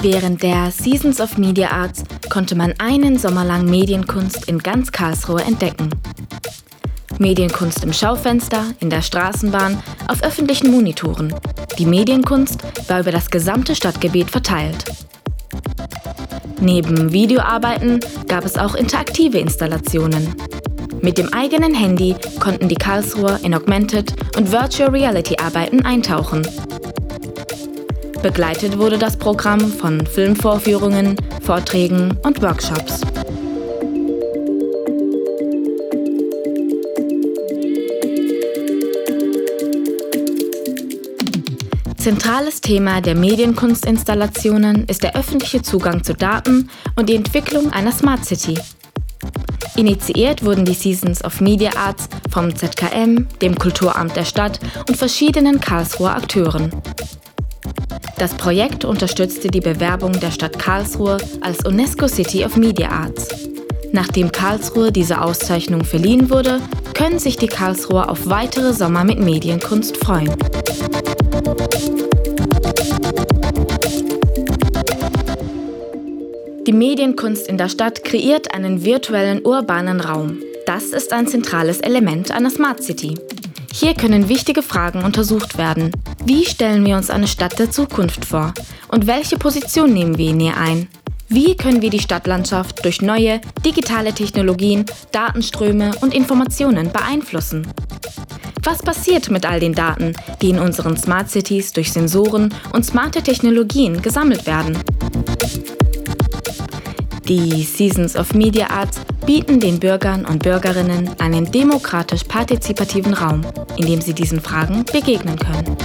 Während der Seasons of Media Arts konnte man einen Sommer lang Medienkunst in ganz Karlsruhe entdecken. Medienkunst im Schaufenster, in der Straßenbahn, auf öffentlichen Monitoren. Die Medienkunst war über das gesamte Stadtgebiet verteilt. Neben Videoarbeiten gab es auch interaktive Installationen. Mit dem eigenen Handy konnten die Karlsruher in Augmented und Virtual Reality Arbeiten eintauchen. Begleitet wurde das Programm von Filmvorführungen, Vorträgen und Workshops. Zentrales Thema der Medienkunstinstallationen ist der öffentliche Zugang zu Daten und die Entwicklung einer Smart City. Initiiert wurden die Seasons of Media Arts vom ZKM, dem Kulturamt der Stadt und verschiedenen Karlsruher Akteuren. Das Projekt unterstützte die Bewerbung der Stadt Karlsruhe als UNESCO City of Media Arts. Nachdem Karlsruhe diese Auszeichnung verliehen wurde, können sich die Karlsruher auf weitere Sommer mit Medienkunst freuen. Die Medienkunst in der Stadt kreiert einen virtuellen urbanen Raum. Das ist ein zentrales Element einer Smart City. Hier können wichtige Fragen untersucht werden. Wie stellen wir uns eine Stadt der Zukunft vor? Und welche Position nehmen wir in ihr ein? Wie können wir die Stadtlandschaft durch neue digitale Technologien, Datenströme und Informationen beeinflussen? Was passiert mit all den Daten, die in unseren Smart Cities durch Sensoren und smarte Technologien gesammelt werden? Die Seasons of Media Arts bieten den Bürgern und Bürgerinnen einen demokratisch-partizipativen Raum, in dem sie diesen Fragen begegnen können.